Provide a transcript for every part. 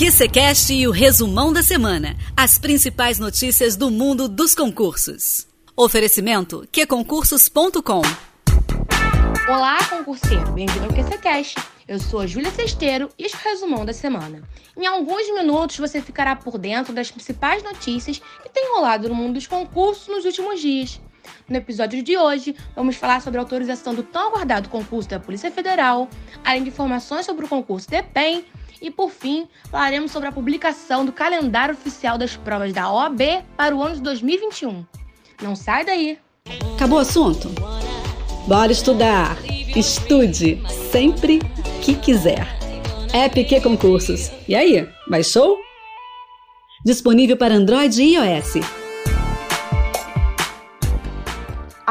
QCCast e o resumão da semana. As principais notícias do mundo dos concursos. Oferecimento qconcursos.com Olá, concurseiro. Bem-vindo ao QCCast. Eu sou a Júlia Cesteiro e este é o resumão da semana. Em alguns minutos você ficará por dentro das principais notícias que têm rolado no mundo dos concursos nos últimos dias. No episódio de hoje, vamos falar sobre a autorização do tão aguardado concurso da Polícia Federal, além de informações sobre o concurso DEPEN e, por fim, falaremos sobre a publicação do calendário oficial das provas da OAB para o ano de 2021. Não sai daí! Acabou o assunto? Bora estudar! Estude sempre que quiser. EPQ Concursos. E aí, baixou? Disponível para Android e iOS.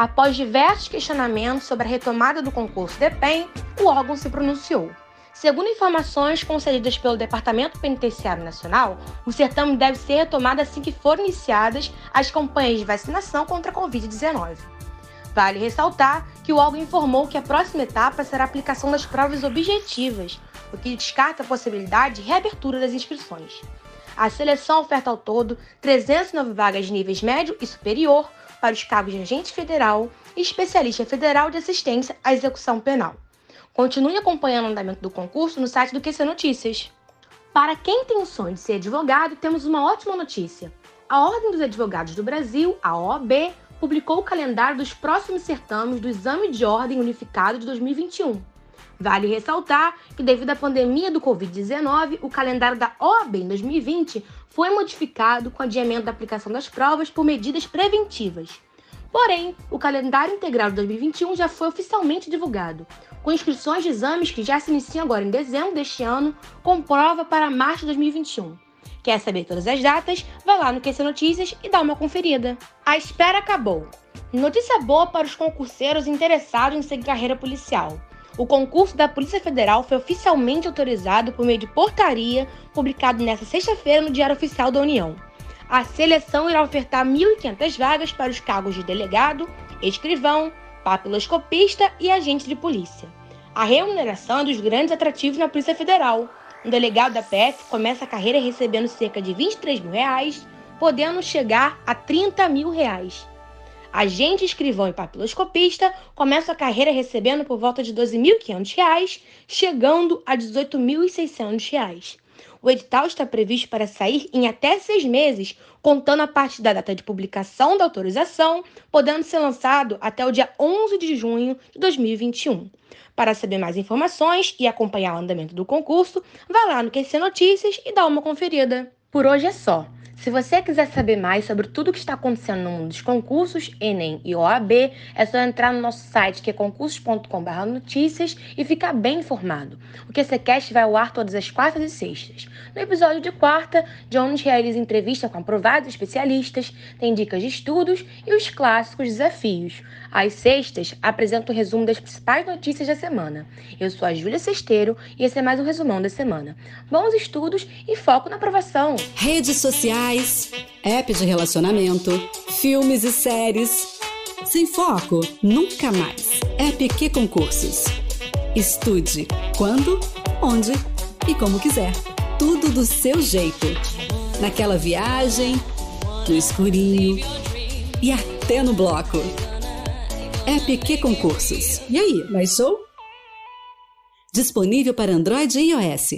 Após diversos questionamentos sobre a retomada do concurso DEPEN, o órgão se pronunciou. Segundo informações concedidas pelo Departamento Penitenciário Nacional, o certame deve ser retomado assim que forem iniciadas as campanhas de vacinação contra a Covid-19. Vale ressaltar que o órgão informou que a próxima etapa será a aplicação das provas objetivas, o que descarta a possibilidade de reabertura das inscrições. A seleção oferta ao todo 309 vagas de níveis médio e superior, para os cargos de agente federal e especialista federal de assistência à execução penal. Continue acompanhando o andamento do concurso no site do QC Notícias. Para quem tem o sonho de ser advogado, temos uma ótima notícia. A Ordem dos Advogados do Brasil, a OAB, publicou o calendário dos próximos certames do Exame de Ordem Unificado de 2021. Vale ressaltar que, devido à pandemia do Covid-19, o calendário da OAB em 2020 foi modificado com adiamento da aplicação das provas por medidas preventivas. Porém, o calendário integral de 2021 já foi oficialmente divulgado, com inscrições de exames que já se iniciam agora em dezembro deste ano, com prova para março de 2021. Quer saber todas as datas? Vai lá no QC Notícias e dá uma conferida. A espera acabou. Notícia boa para os concurseiros interessados em seguir carreira policial. O concurso da Polícia Federal foi oficialmente autorizado por meio de portaria publicado nesta sexta-feira no Diário Oficial da União. A seleção irá ofertar 1.500 vagas para os cargos de delegado, escrivão, papiloscopista e agente de polícia. A remuneração é dos grandes atrativos na Polícia Federal. Um delegado da PF começa a carreira recebendo cerca de 23 mil reais, podendo chegar a 30 mil reais. Agente, escrivão e papiloscopista começa a carreira recebendo por volta de R$ 12.500, chegando a R$ 18.600. O edital está previsto para sair em até seis meses, contando a partir da data de publicação da autorização, podendo ser lançado até o dia 11 de junho de 2021. Para saber mais informações e acompanhar o andamento do concurso, vá lá no QC Notícias e dá uma conferida. Por hoje é só. Se você quiser saber mais sobre tudo o que está acontecendo no mundo dos concursos, Enem e OAB, é só entrar no nosso site que é concursos.com.br notícias e ficar bem informado. O QCCast vai ao ar todas as quartas e sextas. No episódio de quarta, Jones realiza entrevista com aprovados especialistas, tem dicas de estudos e os clássicos desafios. Às sextas, apresenta o resumo das principais notícias da semana. Eu sou a Júlia Cesteiro e esse é mais um resumão da semana. Bons estudos e foco na aprovação. Redes sociais apps de relacionamento, filmes e séries. Sem foco, nunca mais. App Concursos. Estude quando, onde e como quiser. Tudo do seu jeito. Naquela viagem, no escurinho e até no bloco. App Concursos. E aí, mais show? Disponível para Android e iOS.